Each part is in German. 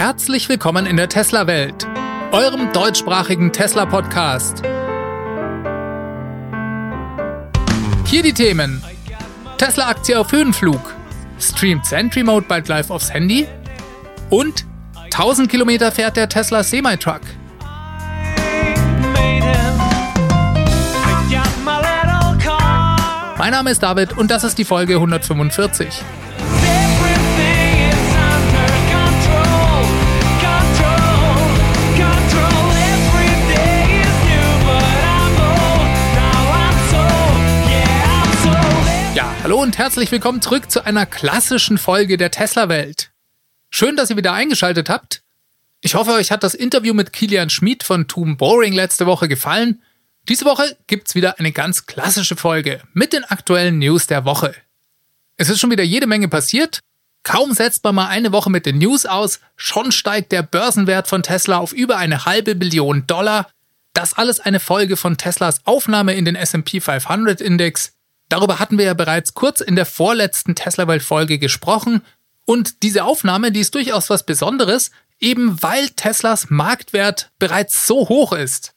herzlich willkommen in der Tesla-Welt, eurem deutschsprachigen Tesla-Podcast. Hier die Themen: Tesla-Aktie auf Höhenflug, streamt Sentry Mode bald live aufs Handy und 1000 Kilometer fährt der Tesla Semi-Truck. Mein Name ist David und das ist die Folge 145. hallo und herzlich willkommen zurück zu einer klassischen Folge der Tesla-Welt. Schön, dass ihr wieder eingeschaltet habt. Ich hoffe, euch hat das Interview mit Kilian Schmid von Tomb Boring letzte Woche gefallen. Diese Woche gibt's wieder eine ganz klassische Folge mit den aktuellen News der Woche. Es ist schon wieder jede Menge passiert. Kaum setzt man mal eine Woche mit den News aus, schon steigt der Börsenwert von Tesla auf über eine halbe Billion Dollar. Das alles eine Folge von Teslas Aufnahme in den S&P 500 Index. Darüber hatten wir ja bereits kurz in der vorletzten Tesla-Welt-Folge gesprochen. Und diese Aufnahme, die ist durchaus was Besonderes, eben weil Teslas Marktwert bereits so hoch ist.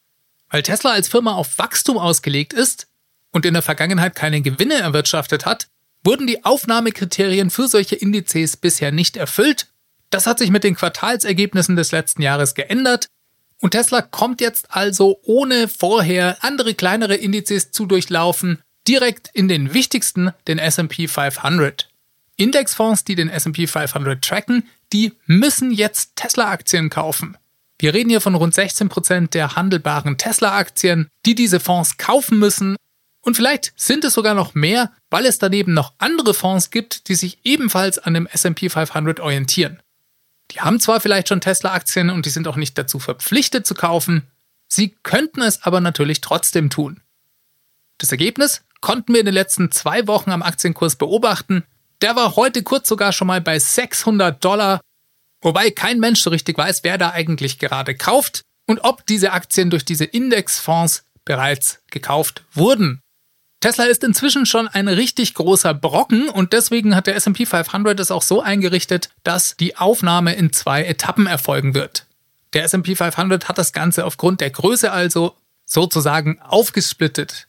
Weil Tesla als Firma auf Wachstum ausgelegt ist und in der Vergangenheit keine Gewinne erwirtschaftet hat, wurden die Aufnahmekriterien für solche Indizes bisher nicht erfüllt. Das hat sich mit den Quartalsergebnissen des letzten Jahres geändert. Und Tesla kommt jetzt also ohne vorher andere kleinere Indizes zu durchlaufen direkt in den wichtigsten, den SP 500. Indexfonds, die den SP 500 tracken, die müssen jetzt Tesla-Aktien kaufen. Wir reden hier von rund 16% der handelbaren Tesla-Aktien, die diese Fonds kaufen müssen. Und vielleicht sind es sogar noch mehr, weil es daneben noch andere Fonds gibt, die sich ebenfalls an dem SP 500 orientieren. Die haben zwar vielleicht schon Tesla-Aktien und die sind auch nicht dazu verpflichtet zu kaufen, sie könnten es aber natürlich trotzdem tun. Das Ergebnis? Konnten wir in den letzten zwei Wochen am Aktienkurs beobachten. Der war heute kurz sogar schon mal bei 600 Dollar, wobei kein Mensch so richtig weiß, wer da eigentlich gerade kauft und ob diese Aktien durch diese Indexfonds bereits gekauft wurden. Tesla ist inzwischen schon ein richtig großer Brocken und deswegen hat der SP 500 es auch so eingerichtet, dass die Aufnahme in zwei Etappen erfolgen wird. Der SP 500 hat das Ganze aufgrund der Größe also sozusagen aufgesplittet.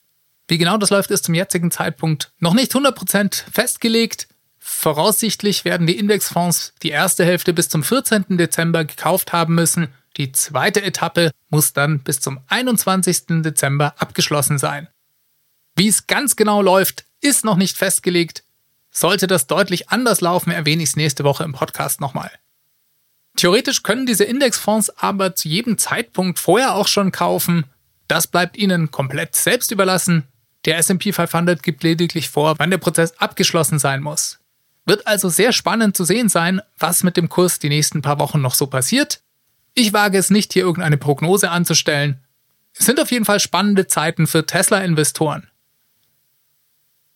Wie genau das läuft, ist zum jetzigen Zeitpunkt noch nicht 100% festgelegt. Voraussichtlich werden die Indexfonds die erste Hälfte bis zum 14. Dezember gekauft haben müssen. Die zweite Etappe muss dann bis zum 21. Dezember abgeschlossen sein. Wie es ganz genau läuft, ist noch nicht festgelegt. Sollte das deutlich anders laufen, erwähne ich es nächste Woche im Podcast nochmal. Theoretisch können diese Indexfonds aber zu jedem Zeitpunkt vorher auch schon kaufen. Das bleibt ihnen komplett selbst überlassen. Der SP 500 gibt lediglich vor, wann der Prozess abgeschlossen sein muss. Wird also sehr spannend zu sehen sein, was mit dem Kurs die nächsten paar Wochen noch so passiert. Ich wage es nicht, hier irgendeine Prognose anzustellen. Es sind auf jeden Fall spannende Zeiten für Tesla-Investoren.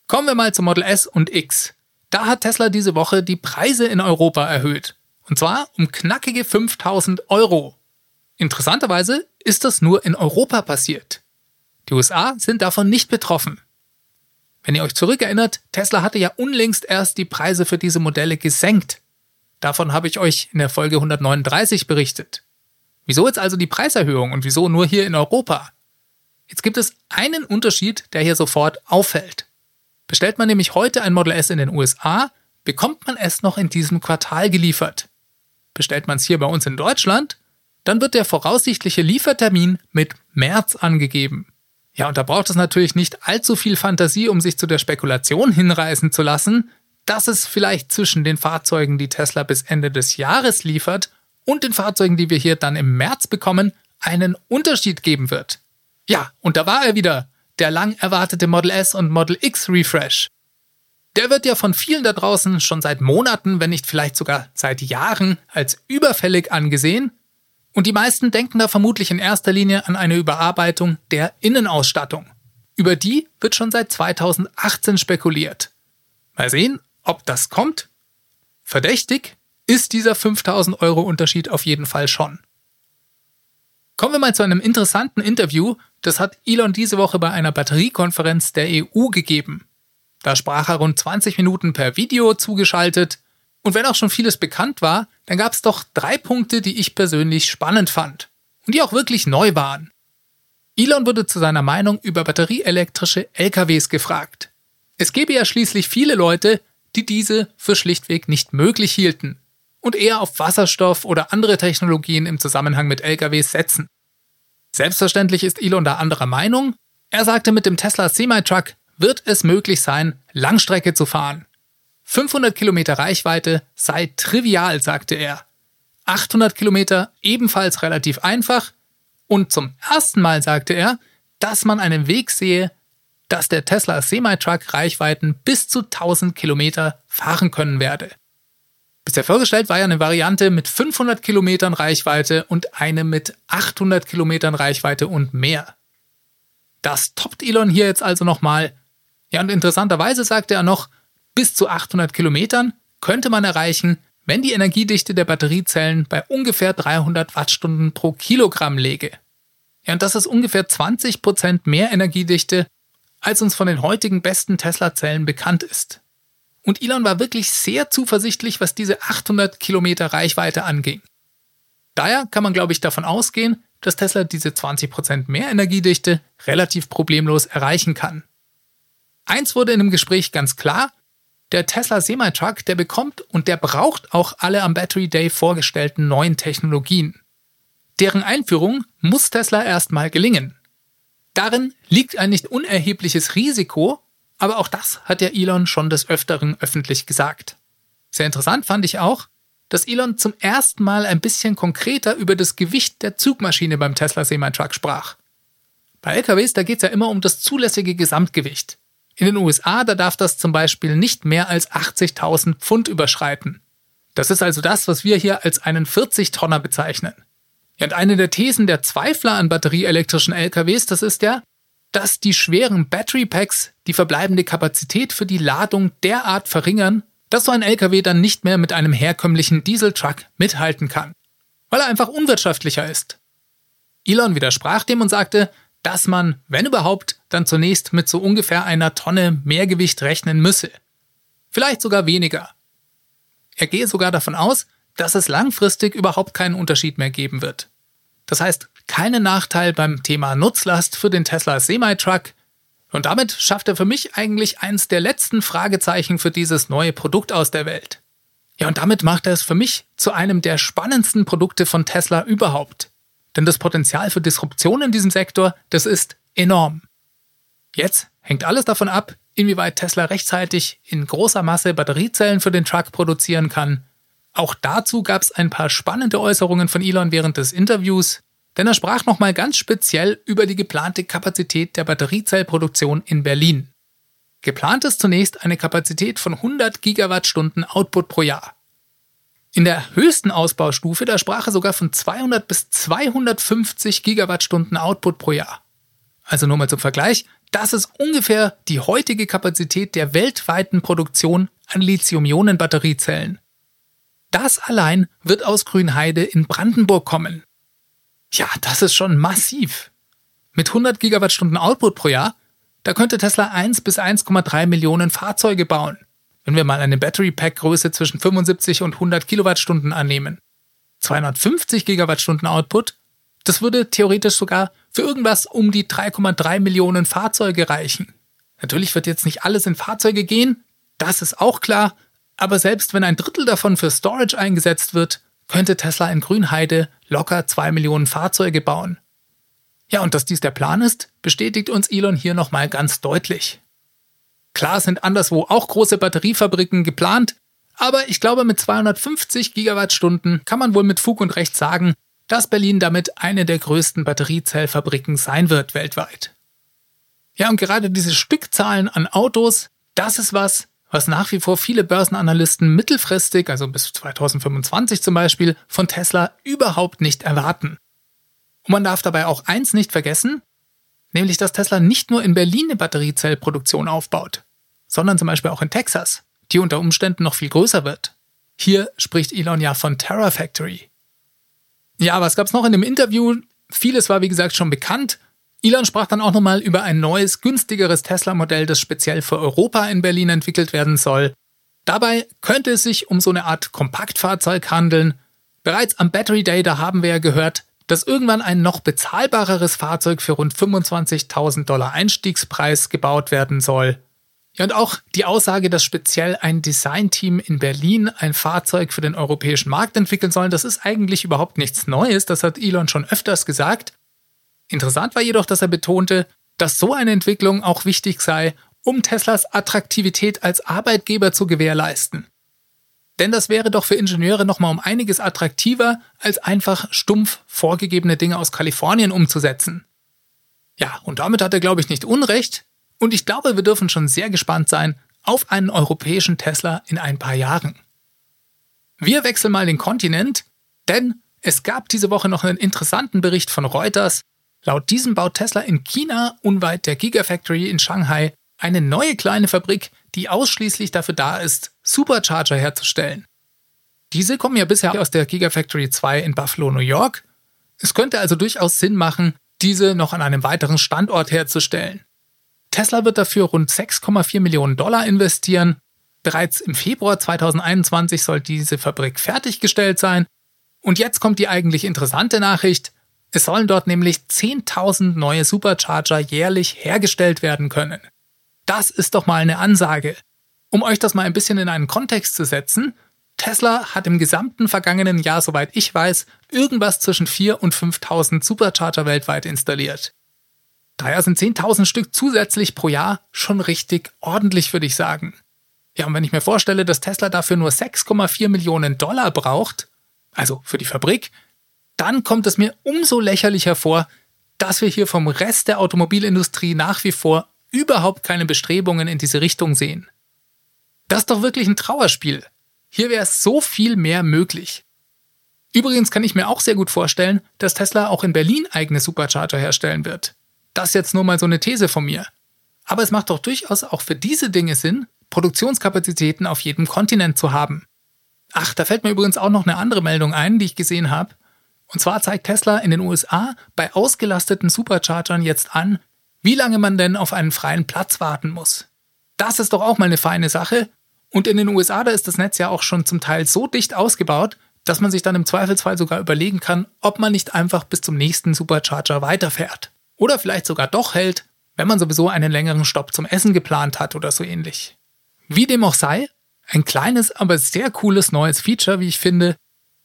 Kommen wir mal zum Model S und X. Da hat Tesla diese Woche die Preise in Europa erhöht. Und zwar um knackige 5000 Euro. Interessanterweise ist das nur in Europa passiert. Die USA sind davon nicht betroffen. Wenn ihr euch zurückerinnert, Tesla hatte ja unlängst erst die Preise für diese Modelle gesenkt. Davon habe ich euch in der Folge 139 berichtet. Wieso jetzt also die Preiserhöhung und wieso nur hier in Europa? Jetzt gibt es einen Unterschied, der hier sofort auffällt. Bestellt man nämlich heute ein Model S in den USA, bekommt man es noch in diesem Quartal geliefert. Bestellt man es hier bei uns in Deutschland, dann wird der voraussichtliche Liefertermin mit März angegeben. Ja, und da braucht es natürlich nicht allzu viel Fantasie, um sich zu der Spekulation hinreißen zu lassen, dass es vielleicht zwischen den Fahrzeugen, die Tesla bis Ende des Jahres liefert, und den Fahrzeugen, die wir hier dann im März bekommen, einen Unterschied geben wird. Ja, und da war er wieder, der lang erwartete Model S und Model X Refresh. Der wird ja von vielen da draußen schon seit Monaten, wenn nicht vielleicht sogar seit Jahren, als überfällig angesehen und die meisten denken da vermutlich in erster Linie an eine Überarbeitung der Innenausstattung. Über die wird schon seit 2018 spekuliert. Mal sehen, ob das kommt. Verdächtig ist dieser 5000 Euro Unterschied auf jeden Fall schon. Kommen wir mal zu einem interessanten Interview, das hat Elon diese Woche bei einer Batteriekonferenz der EU gegeben. Da sprach er rund 20 Minuten per Video zugeschaltet und wenn auch schon vieles bekannt war, dann gab es doch drei Punkte, die ich persönlich spannend fand und die auch wirklich neu waren. Elon wurde zu seiner Meinung über batterieelektrische LKWs gefragt. Es gäbe ja schließlich viele Leute, die diese für schlichtweg nicht möglich hielten und eher auf Wasserstoff oder andere Technologien im Zusammenhang mit LKWs setzen. Selbstverständlich ist Elon da anderer Meinung. Er sagte, mit dem Tesla Semi-Truck wird es möglich sein, Langstrecke zu fahren. 500 Kilometer Reichweite sei trivial, sagte er. 800 Kilometer ebenfalls relativ einfach. Und zum ersten Mal sagte er, dass man einen Weg sehe, dass der Tesla Semi-Truck Reichweiten bis zu 1000 Kilometer fahren können werde. Bisher vorgestellt war ja eine Variante mit 500 Kilometern Reichweite und eine mit 800 Kilometern Reichweite und mehr. Das toppt Elon hier jetzt also nochmal. Ja, und interessanterweise sagte er noch, bis zu 800 Kilometern könnte man erreichen, wenn die Energiedichte der Batteriezellen bei ungefähr 300 Wattstunden pro Kilogramm läge. Ja, und das ist ungefähr 20 Prozent mehr Energiedichte, als uns von den heutigen besten Tesla-Zellen bekannt ist. Und Elon war wirklich sehr zuversichtlich, was diese 800 Kilometer Reichweite anging. Daher kann man, glaube ich, davon ausgehen, dass Tesla diese 20% mehr Energiedichte relativ problemlos erreichen kann. Eins wurde in dem Gespräch ganz klar, der Tesla Semi-Truck, der bekommt und der braucht auch alle am Battery Day vorgestellten neuen Technologien. Deren Einführung muss Tesla erstmal gelingen. Darin liegt ein nicht unerhebliches Risiko, aber auch das hat ja Elon schon des Öfteren öffentlich gesagt. Sehr interessant fand ich auch, dass Elon zum ersten Mal ein bisschen konkreter über das Gewicht der Zugmaschine beim Tesla Semi-Truck sprach. Bei LKWs, da geht es ja immer um das zulässige Gesamtgewicht. In den USA, da darf das zum Beispiel nicht mehr als 80.000 Pfund überschreiten. Das ist also das, was wir hier als einen 40-Tonner bezeichnen. Ja, und eine der Thesen der Zweifler an batterieelektrischen LKWs, das ist ja, dass die schweren Battery Packs die verbleibende Kapazität für die Ladung derart verringern, dass so ein LKW dann nicht mehr mit einem herkömmlichen Dieseltruck mithalten kann, weil er einfach unwirtschaftlicher ist. Elon widersprach dem und sagte, dass man, wenn überhaupt, dann zunächst mit so ungefähr einer Tonne Mehrgewicht rechnen müsse. Vielleicht sogar weniger. Er gehe sogar davon aus, dass es langfristig überhaupt keinen Unterschied mehr geben wird. Das heißt, keinen Nachteil beim Thema Nutzlast für den Tesla Semi-Truck. Und damit schafft er für mich eigentlich eins der letzten Fragezeichen für dieses neue Produkt aus der Welt. Ja, und damit macht er es für mich zu einem der spannendsten Produkte von Tesla überhaupt. Denn das Potenzial für Disruption in diesem Sektor, das ist enorm. Jetzt hängt alles davon ab, inwieweit Tesla rechtzeitig in großer Masse Batteriezellen für den Truck produzieren kann. Auch dazu gab es ein paar spannende Äußerungen von Elon während des Interviews, denn er sprach nochmal ganz speziell über die geplante Kapazität der Batteriezellproduktion in Berlin. Geplant ist zunächst eine Kapazität von 100 Gigawattstunden Output pro Jahr. In der höchsten Ausbaustufe, da sprach er sogar von 200 bis 250 Gigawattstunden Output pro Jahr. Also nur mal zum Vergleich, das ist ungefähr die heutige Kapazität der weltweiten Produktion an Lithium-Ionen-Batteriezellen. Das allein wird aus Grünheide in Brandenburg kommen. Ja, das ist schon massiv. Mit 100 Gigawattstunden Output pro Jahr, da könnte Tesla 1 bis 1,3 Millionen Fahrzeuge bauen wenn wir mal eine Battery Pack Größe zwischen 75 und 100 Kilowattstunden annehmen. 250 Gigawattstunden Output, das würde theoretisch sogar für irgendwas um die 3,3 Millionen Fahrzeuge reichen. Natürlich wird jetzt nicht alles in Fahrzeuge gehen, das ist auch klar, aber selbst wenn ein Drittel davon für Storage eingesetzt wird, könnte Tesla in Grünheide locker 2 Millionen Fahrzeuge bauen. Ja, und dass dies der Plan ist, bestätigt uns Elon hier nochmal ganz deutlich. Klar sind anderswo auch große Batteriefabriken geplant, aber ich glaube, mit 250 Gigawattstunden kann man wohl mit Fug und Recht sagen, dass Berlin damit eine der größten Batteriezellfabriken sein wird weltweit. Ja, und gerade diese Stückzahlen an Autos, das ist was, was nach wie vor viele Börsenanalysten mittelfristig, also bis 2025 zum Beispiel, von Tesla überhaupt nicht erwarten. Und man darf dabei auch eins nicht vergessen, nämlich dass Tesla nicht nur in Berlin eine Batteriezellproduktion aufbaut sondern zum Beispiel auch in Texas, die unter Umständen noch viel größer wird. Hier spricht Elon ja von Terra Factory. Ja, was gab es noch in dem Interview? Vieles war wie gesagt schon bekannt. Elon sprach dann auch nochmal über ein neues, günstigeres Tesla-Modell, das speziell für Europa in Berlin entwickelt werden soll. Dabei könnte es sich um so eine Art Kompaktfahrzeug handeln. Bereits am Battery Day, da haben wir ja gehört, dass irgendwann ein noch bezahlbareres Fahrzeug für rund 25.000 Dollar Einstiegspreis gebaut werden soll. Ja, und auch die Aussage, dass speziell ein Designteam in Berlin ein Fahrzeug für den europäischen Markt entwickeln soll, das ist eigentlich überhaupt nichts Neues, das hat Elon schon öfters gesagt. Interessant war jedoch, dass er betonte, dass so eine Entwicklung auch wichtig sei, um Teslas Attraktivität als Arbeitgeber zu gewährleisten. Denn das wäre doch für Ingenieure nochmal um einiges attraktiver, als einfach stumpf vorgegebene Dinge aus Kalifornien umzusetzen. Ja, und damit hat er, glaube ich, nicht Unrecht. Und ich glaube, wir dürfen schon sehr gespannt sein auf einen europäischen Tesla in ein paar Jahren. Wir wechseln mal den Kontinent, denn es gab diese Woche noch einen interessanten Bericht von Reuters. Laut diesem baut Tesla in China, unweit der Gigafactory in Shanghai, eine neue kleine Fabrik, die ausschließlich dafür da ist, Supercharger herzustellen. Diese kommen ja bisher aus der Gigafactory 2 in Buffalo, New York. Es könnte also durchaus Sinn machen, diese noch an einem weiteren Standort herzustellen. Tesla wird dafür rund 6,4 Millionen Dollar investieren. Bereits im Februar 2021 soll diese Fabrik fertiggestellt sein. Und jetzt kommt die eigentlich interessante Nachricht. Es sollen dort nämlich 10.000 neue Supercharger jährlich hergestellt werden können. Das ist doch mal eine Ansage. Um euch das mal ein bisschen in einen Kontext zu setzen, Tesla hat im gesamten vergangenen Jahr, soweit ich weiß, irgendwas zwischen 4.000 und 5.000 Supercharger weltweit installiert. Daher sind 10.000 Stück zusätzlich pro Jahr schon richtig ordentlich, würde ich sagen. Ja, und wenn ich mir vorstelle, dass Tesla dafür nur 6,4 Millionen Dollar braucht, also für die Fabrik, dann kommt es mir umso lächerlicher vor, dass wir hier vom Rest der Automobilindustrie nach wie vor überhaupt keine Bestrebungen in diese Richtung sehen. Das ist doch wirklich ein Trauerspiel. Hier wäre so viel mehr möglich. Übrigens kann ich mir auch sehr gut vorstellen, dass Tesla auch in Berlin eigene Supercharger herstellen wird. Das ist jetzt nur mal so eine These von mir. Aber es macht doch durchaus auch für diese Dinge Sinn, Produktionskapazitäten auf jedem Kontinent zu haben. Ach, da fällt mir übrigens auch noch eine andere Meldung ein, die ich gesehen habe. Und zwar zeigt Tesla in den USA bei ausgelasteten Superchargern jetzt an, wie lange man denn auf einen freien Platz warten muss. Das ist doch auch mal eine feine Sache. Und in den USA, da ist das Netz ja auch schon zum Teil so dicht ausgebaut, dass man sich dann im Zweifelsfall sogar überlegen kann, ob man nicht einfach bis zum nächsten Supercharger weiterfährt. Oder vielleicht sogar doch hält, wenn man sowieso einen längeren Stopp zum Essen geplant hat oder so ähnlich. Wie dem auch sei, ein kleines, aber sehr cooles neues Feature, wie ich finde.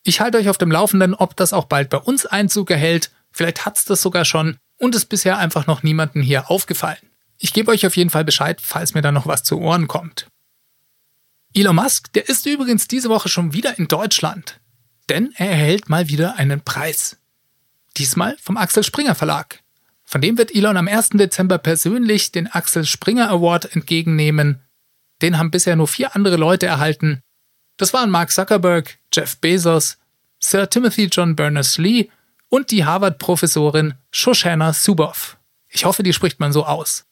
Ich halte euch auf dem Laufenden, ob das auch bald bei uns Einzug erhält. Vielleicht hat es das sogar schon und ist bisher einfach noch niemandem hier aufgefallen. Ich gebe euch auf jeden Fall Bescheid, falls mir da noch was zu Ohren kommt. Elon Musk, der ist übrigens diese Woche schon wieder in Deutschland, denn er erhält mal wieder einen Preis. Diesmal vom Axel Springer Verlag. Von dem wird Elon am 1. Dezember persönlich den Axel Springer Award entgegennehmen. Den haben bisher nur vier andere Leute erhalten. Das waren Mark Zuckerberg, Jeff Bezos, Sir Timothy John Berners-Lee und die Harvard-Professorin Shoshana Zuboff. Ich hoffe, die spricht man so aus.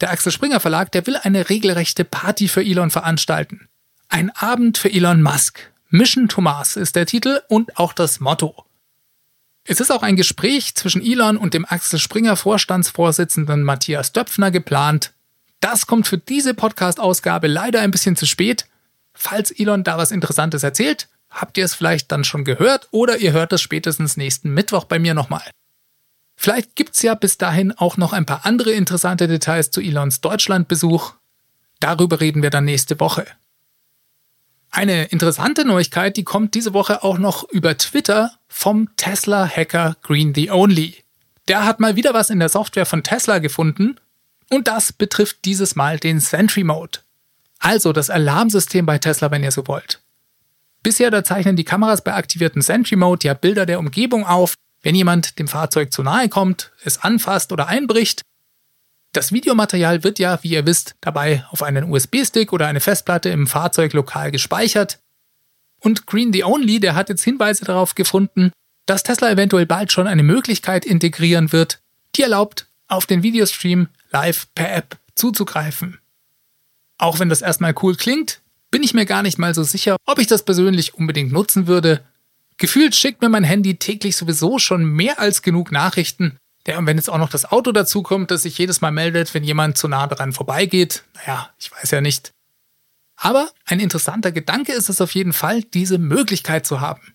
Der Axel Springer Verlag, der will eine regelrechte Party für Elon veranstalten. Ein Abend für Elon Musk. Mission to Mars ist der Titel und auch das Motto. Es ist auch ein Gespräch zwischen Elon und dem Axel Springer Vorstandsvorsitzenden Matthias Döpfner geplant. Das kommt für diese Podcast-Ausgabe leider ein bisschen zu spät. Falls Elon da was Interessantes erzählt, habt ihr es vielleicht dann schon gehört oder ihr hört es spätestens nächsten Mittwoch bei mir nochmal. Vielleicht gibt's ja bis dahin auch noch ein paar andere interessante Details zu Elons Deutschlandbesuch. Darüber reden wir dann nächste Woche. Eine interessante Neuigkeit, die kommt diese Woche auch noch über Twitter vom Tesla-Hacker Green the Only. Der hat mal wieder was in der Software von Tesla gefunden und das betrifft dieses Mal den Sentry Mode. Also das Alarmsystem bei Tesla, wenn ihr so wollt. Bisher da zeichnen die Kameras bei aktivierten Sentry Mode ja Bilder der Umgebung auf, wenn jemand dem Fahrzeug zu nahe kommt, es anfasst oder einbricht das Videomaterial wird ja, wie ihr wisst, dabei auf einen USB-Stick oder eine Festplatte im Fahrzeug lokal gespeichert. Und Green the Only, der hat jetzt Hinweise darauf gefunden, dass Tesla eventuell bald schon eine Möglichkeit integrieren wird, die erlaubt, auf den Videostream live per App zuzugreifen. Auch wenn das erstmal cool klingt, bin ich mir gar nicht mal so sicher, ob ich das persönlich unbedingt nutzen würde. Gefühlt schickt mir mein Handy täglich sowieso schon mehr als genug Nachrichten ja, und wenn jetzt auch noch das Auto dazukommt, das sich jedes Mal meldet, wenn jemand zu nah daran vorbeigeht, naja, ich weiß ja nicht. Aber ein interessanter Gedanke ist es auf jeden Fall, diese Möglichkeit zu haben.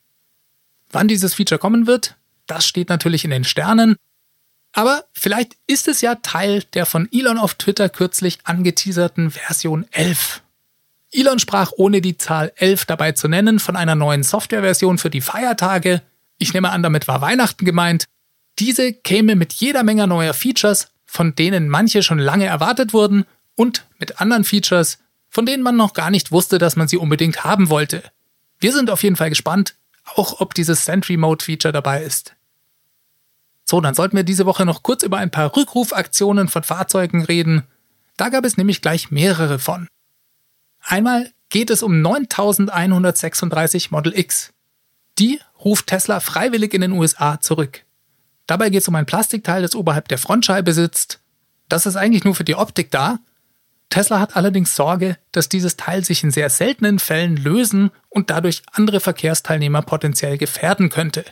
Wann dieses Feature kommen wird, das steht natürlich in den Sternen. Aber vielleicht ist es ja Teil der von Elon auf Twitter kürzlich angeteaserten Version 11. Elon sprach ohne die Zahl 11 dabei zu nennen von einer neuen Softwareversion für die Feiertage. Ich nehme an, damit war Weihnachten gemeint. Diese käme mit jeder Menge neuer Features, von denen manche schon lange erwartet wurden, und mit anderen Features, von denen man noch gar nicht wusste, dass man sie unbedingt haben wollte. Wir sind auf jeden Fall gespannt, auch ob dieses Sentry Mode Feature dabei ist. So, dann sollten wir diese Woche noch kurz über ein paar Rückrufaktionen von Fahrzeugen reden. Da gab es nämlich gleich mehrere von. Einmal geht es um 9136 Model X. Die ruft Tesla freiwillig in den USA zurück. Dabei geht es um ein Plastikteil, das oberhalb der Frontscheibe sitzt. Das ist eigentlich nur für die Optik da. Tesla hat allerdings Sorge, dass dieses Teil sich in sehr seltenen Fällen lösen und dadurch andere Verkehrsteilnehmer potenziell gefährden könnte.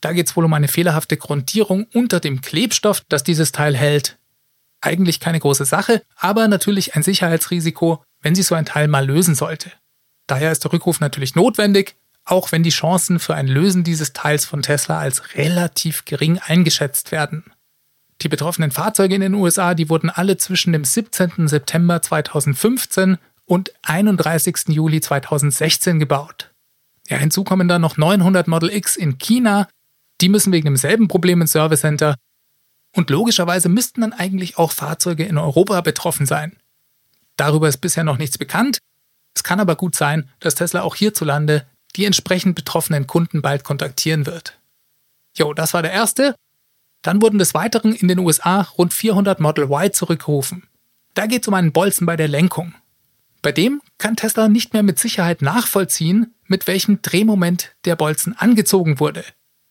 Da geht es wohl um eine fehlerhafte Grundierung unter dem Klebstoff, das dieses Teil hält. Eigentlich keine große Sache, aber natürlich ein Sicherheitsrisiko, wenn sich so ein Teil mal lösen sollte. Daher ist der Rückruf natürlich notwendig, auch wenn die Chancen für ein Lösen dieses Teils von Tesla als relativ gering eingeschätzt werden. Die betroffenen Fahrzeuge in den USA, die wurden alle zwischen dem 17. September 2015 und 31. Juli 2016 gebaut. Ja, hinzu kommen dann noch 900 Model X in China, die müssen wegen demselben Problem ins Service Center. Und logischerweise müssten dann eigentlich auch Fahrzeuge in Europa betroffen sein. Darüber ist bisher noch nichts bekannt. Es kann aber gut sein, dass Tesla auch hierzulande die entsprechend betroffenen Kunden bald kontaktieren wird. Jo, das war der erste. Dann wurden des Weiteren in den USA rund 400 Model Y zurückgerufen. Da geht es um einen Bolzen bei der Lenkung. Bei dem kann Tesla nicht mehr mit Sicherheit nachvollziehen, mit welchem Drehmoment der Bolzen angezogen wurde.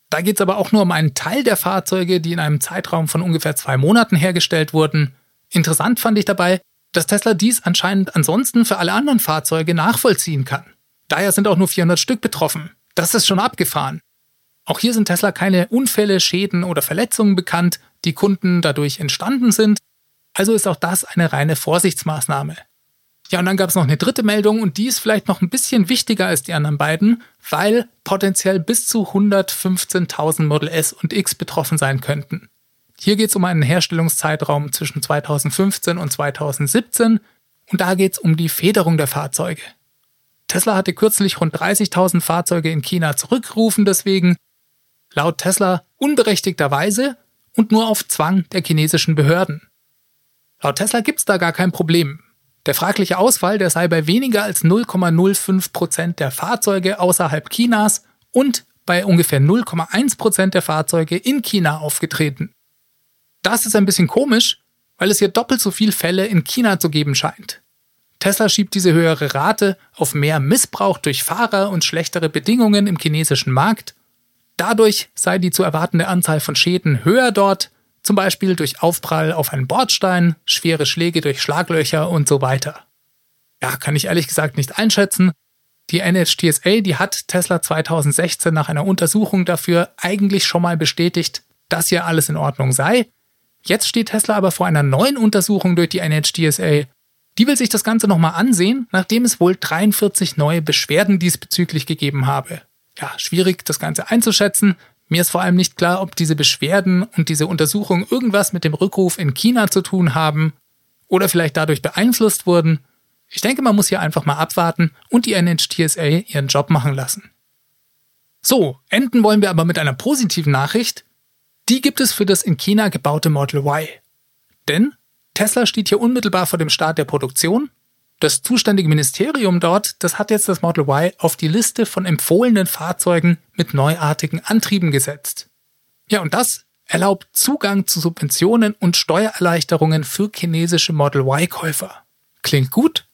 Da geht es aber auch nur um einen Teil der Fahrzeuge, die in einem Zeitraum von ungefähr zwei Monaten hergestellt wurden. Interessant fand ich dabei, dass Tesla dies anscheinend ansonsten für alle anderen Fahrzeuge nachvollziehen kann. Daher sind auch nur 400 Stück betroffen. Das ist schon abgefahren. Auch hier sind Tesla keine Unfälle, Schäden oder Verletzungen bekannt, die Kunden dadurch entstanden sind. Also ist auch das eine reine Vorsichtsmaßnahme. Ja, und dann gab es noch eine dritte Meldung und die ist vielleicht noch ein bisschen wichtiger als die anderen beiden, weil potenziell bis zu 115.000 Model S und X betroffen sein könnten. Hier geht es um einen Herstellungszeitraum zwischen 2015 und 2017 und da geht es um die Federung der Fahrzeuge. Tesla hatte kürzlich rund 30.000 Fahrzeuge in China zurückgerufen, deswegen laut Tesla unberechtigterweise und nur auf Zwang der chinesischen Behörden. Laut Tesla gibt es da gar kein Problem. Der fragliche Ausfall, der sei bei weniger als 0,05 Prozent der Fahrzeuge außerhalb Chinas und bei ungefähr 0,1 Prozent der Fahrzeuge in China aufgetreten. Das ist ein bisschen komisch, weil es hier doppelt so viele Fälle in China zu geben scheint. Tesla schiebt diese höhere Rate auf mehr Missbrauch durch Fahrer und schlechtere Bedingungen im chinesischen Markt. Dadurch sei die zu erwartende Anzahl von Schäden höher dort, zum Beispiel durch Aufprall auf einen Bordstein, schwere Schläge durch Schlaglöcher und so weiter. Ja, kann ich ehrlich gesagt nicht einschätzen. Die NHTSA, die hat Tesla 2016 nach einer Untersuchung dafür eigentlich schon mal bestätigt, dass hier alles in Ordnung sei. Jetzt steht Tesla aber vor einer neuen Untersuchung durch die NHTSA. Die will sich das Ganze nochmal ansehen, nachdem es wohl 43 neue Beschwerden diesbezüglich gegeben habe. Ja, schwierig das Ganze einzuschätzen. Mir ist vor allem nicht klar, ob diese Beschwerden und diese Untersuchung irgendwas mit dem Rückruf in China zu tun haben oder vielleicht dadurch beeinflusst wurden. Ich denke, man muss hier einfach mal abwarten und die NHTSA ihren Job machen lassen. So, enden wollen wir aber mit einer positiven Nachricht. Die gibt es für das in China gebaute Model Y. Denn Tesla steht hier unmittelbar vor dem Start der Produktion. Das zuständige Ministerium dort, das hat jetzt das Model Y auf die Liste von empfohlenen Fahrzeugen mit neuartigen Antrieben gesetzt. Ja, und das erlaubt Zugang zu Subventionen und Steuererleichterungen für chinesische Model Y-Käufer. Klingt gut?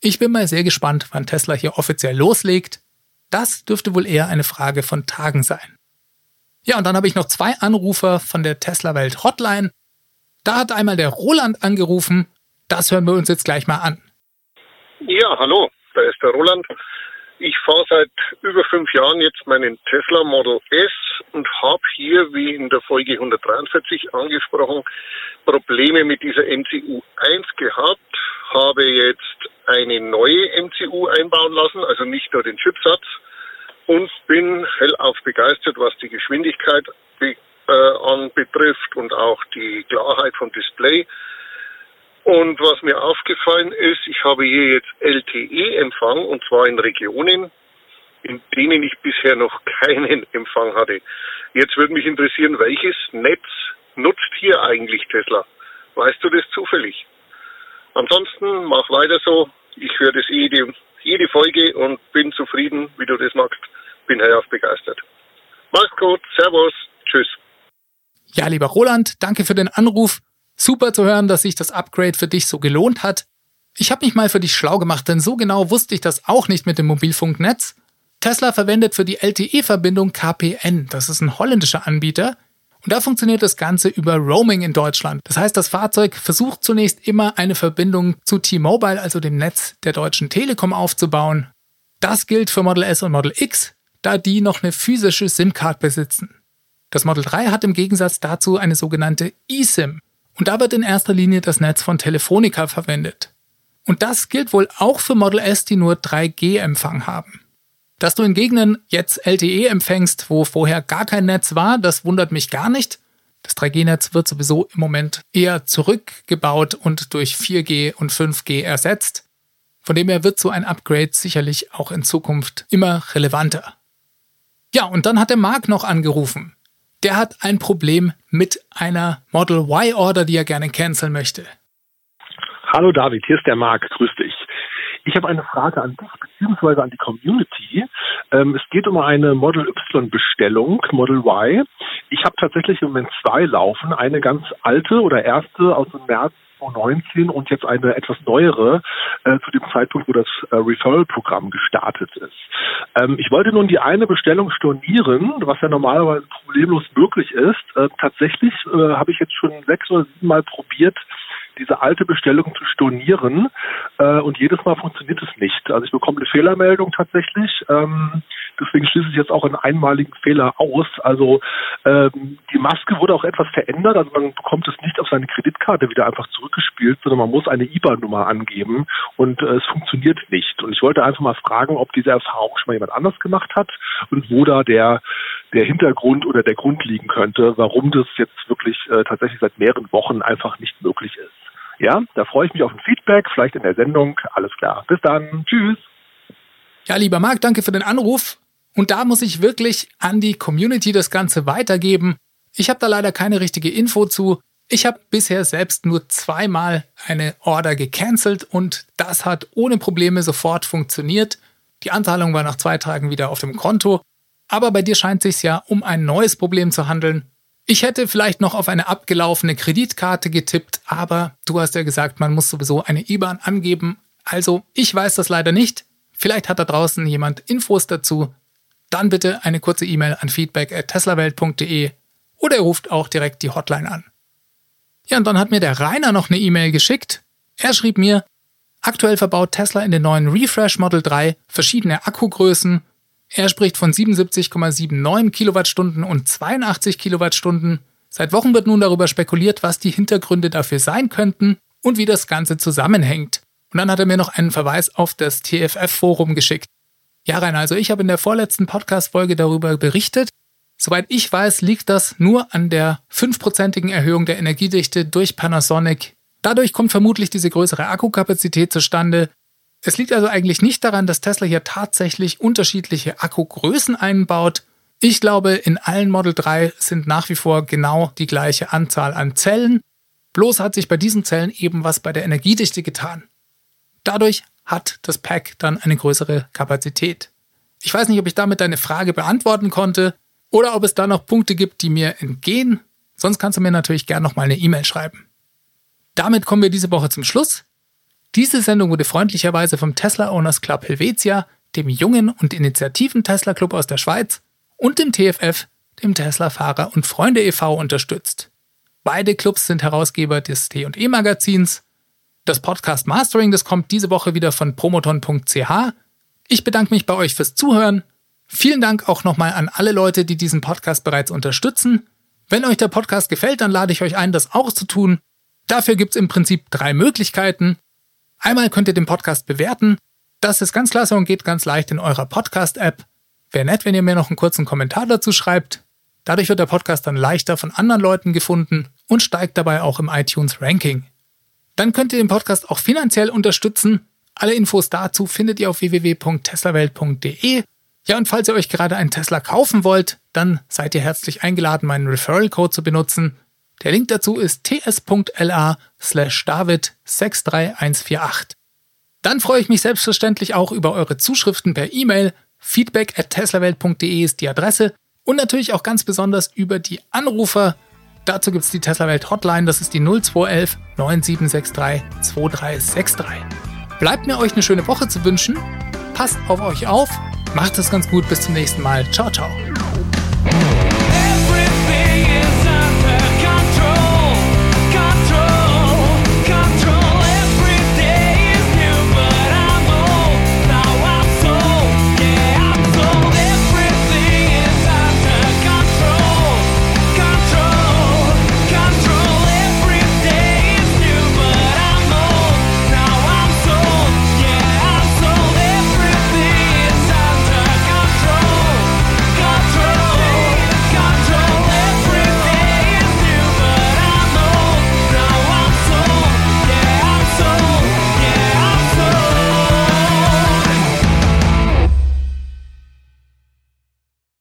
Ich bin mal sehr gespannt, wann Tesla hier offiziell loslegt. Das dürfte wohl eher eine Frage von Tagen sein. Ja, und dann habe ich noch zwei Anrufer von der Tesla Welt Hotline. Da hat einmal der Roland angerufen. Das hören wir uns jetzt gleich mal an. Ja, hallo, da ist der Roland. Ich fahre seit über fünf Jahren jetzt meinen Tesla Model S und habe hier, wie in der Folge 143 angesprochen, Probleme mit dieser MCU 1 gehabt. habe jetzt eine neue MCU einbauen lassen, also nicht nur den Chipsatz und bin hellauf begeistert, was die Geschwindigkeit be äh, anbetrifft und auch die Klarheit vom Display. Und was mir aufgefallen ist, ich habe hier jetzt LTE-Empfang und zwar in Regionen, in denen ich bisher noch keinen Empfang hatte. Jetzt würde mich interessieren, welches Netz nutzt hier eigentlich Tesla? Weißt du das zufällig? Ansonsten mach weiter so. Ich höre das jede, jede Folge und bin zufrieden, wie du das magst. Bin hellauf begeistert. Mach's gut. Servus. Tschüss. Ja, lieber Roland, danke für den Anruf. Super zu hören, dass sich das Upgrade für dich so gelohnt hat. Ich habe mich mal für dich schlau gemacht, denn so genau wusste ich das auch nicht mit dem Mobilfunknetz. Tesla verwendet für die LTE-Verbindung KPN. Das ist ein holländischer Anbieter. Und da funktioniert das Ganze über Roaming in Deutschland. Das heißt, das Fahrzeug versucht zunächst immer eine Verbindung zu T-Mobile, also dem Netz der Deutschen Telekom, aufzubauen. Das gilt für Model S und Model X, da die noch eine physische SIM-Card besitzen. Das Model 3 hat im Gegensatz dazu eine sogenannte eSIM. Und da wird in erster Linie das Netz von Telefonica verwendet. Und das gilt wohl auch für Model S, die nur 3G-Empfang haben. Dass du in Gegenden jetzt LTE empfängst, wo vorher gar kein Netz war, das wundert mich gar nicht. Das 3G-Netz wird sowieso im Moment eher zurückgebaut und durch 4G und 5G ersetzt. Von dem her wird so ein Upgrade sicherlich auch in Zukunft immer relevanter. Ja, und dann hat der Marc noch angerufen. Der hat ein Problem mit einer Model Y-Order, die er gerne canceln möchte. Hallo David, hier ist der Marc, grüß dich. Ich habe eine Frage an dich beziehungsweise an die Community. Ähm, es geht um eine Model Y-Bestellung, Model Y. Ich habe tatsächlich im Moment zwei laufen. Eine ganz alte oder erste aus dem März 2019 und jetzt eine etwas neuere äh, zu dem Zeitpunkt, wo das äh, Referral-Programm gestartet ist. Ähm, ich wollte nun die eine Bestellung stornieren, was ja normalerweise problemlos möglich ist. Äh, tatsächlich äh, habe ich jetzt schon sechs oder sieben Mal probiert, diese alte Bestellung zu stornieren äh, und jedes Mal funktioniert es nicht. Also ich bekomme eine Fehlermeldung tatsächlich. Ähm, deswegen schließe ich jetzt auch einen einmaligen Fehler aus. Also ähm, die Maske wurde auch etwas verändert. Also man bekommt es nicht auf seine Kreditkarte wieder einfach zurückgespielt, sondern man muss eine IBAN-Nummer angeben und äh, es funktioniert nicht. Und ich wollte einfach mal fragen, ob diese Erfahrung schon mal jemand anders gemacht hat und wo da der der Hintergrund oder der Grund liegen könnte, warum das jetzt wirklich äh, tatsächlich seit mehreren Wochen einfach nicht möglich ist. Ja, da freue ich mich auf ein Feedback, vielleicht in der Sendung. Alles klar. Bis dann. Tschüss. Ja, lieber Marc, danke für den Anruf. Und da muss ich wirklich an die Community das Ganze weitergeben. Ich habe da leider keine richtige Info zu. Ich habe bisher selbst nur zweimal eine Order gecancelt und das hat ohne Probleme sofort funktioniert. Die Anzahlung war nach zwei Tagen wieder auf dem Konto. Aber bei dir scheint es sich ja um ein neues Problem zu handeln. Ich hätte vielleicht noch auf eine abgelaufene Kreditkarte getippt, aber du hast ja gesagt, man muss sowieso eine IBAN angeben. Also, ich weiß das leider nicht. Vielleicht hat da draußen jemand Infos dazu. Dann bitte eine kurze E-Mail an feedback@teslawelt.de oder er ruft auch direkt die Hotline an. Ja, und dann hat mir der Rainer noch eine E-Mail geschickt. Er schrieb mir, aktuell verbaut Tesla in den neuen Refresh Model 3 verschiedene Akkugrößen er spricht von 77,79 Kilowattstunden und 82 Kilowattstunden. Seit Wochen wird nun darüber spekuliert, was die Hintergründe dafür sein könnten und wie das Ganze zusammenhängt. Und dann hat er mir noch einen Verweis auf das TFF-Forum geschickt. Ja, Rainer, also ich habe in der vorletzten Podcast-Folge darüber berichtet. Soweit ich weiß, liegt das nur an der fünfprozentigen Erhöhung der Energiedichte durch Panasonic. Dadurch kommt vermutlich diese größere Akkukapazität zustande es liegt also eigentlich nicht daran, dass Tesla hier tatsächlich unterschiedliche Akkugrößen einbaut. Ich glaube, in allen Model 3 sind nach wie vor genau die gleiche Anzahl an Zellen. Bloß hat sich bei diesen Zellen eben was bei der Energiedichte getan. Dadurch hat das Pack dann eine größere Kapazität. Ich weiß nicht, ob ich damit deine Frage beantworten konnte oder ob es da noch Punkte gibt, die mir entgehen. Sonst kannst du mir natürlich gerne noch mal eine E-Mail schreiben. Damit kommen wir diese Woche zum Schluss. Diese Sendung wurde freundlicherweise vom Tesla Owners Club Helvetia, dem jungen und initiativen Tesla Club aus der Schweiz und dem TFF, dem Tesla Fahrer und Freunde e.V. unterstützt. Beide Clubs sind Herausgeber des T&E Magazins. Das Podcast Mastering, das kommt diese Woche wieder von promoton.ch. Ich bedanke mich bei euch fürs Zuhören. Vielen Dank auch nochmal an alle Leute, die diesen Podcast bereits unterstützen. Wenn euch der Podcast gefällt, dann lade ich euch ein, das auch zu tun. Dafür gibt es im Prinzip drei Möglichkeiten. Einmal könnt ihr den Podcast bewerten. Das ist ganz klasse und geht ganz leicht in eurer Podcast-App. Wäre nett, wenn ihr mir noch einen kurzen Kommentar dazu schreibt. Dadurch wird der Podcast dann leichter von anderen Leuten gefunden und steigt dabei auch im iTunes Ranking. Dann könnt ihr den Podcast auch finanziell unterstützen. Alle Infos dazu findet ihr auf www.teslawelt.de. Ja, und falls ihr euch gerade einen Tesla kaufen wollt, dann seid ihr herzlich eingeladen, meinen Referral-Code zu benutzen. Der Link dazu ist ts.la slash david 63148. Dann freue ich mich selbstverständlich auch über eure Zuschriften per E-Mail. Feedback at teslawelt.de ist die Adresse und natürlich auch ganz besonders über die Anrufer. Dazu gibt es die Tesla Welt Hotline, das ist die 0211 9763 2363. Bleibt mir euch eine schöne Woche zu wünschen. Passt auf euch auf, macht es ganz gut, bis zum nächsten Mal. Ciao, ciao.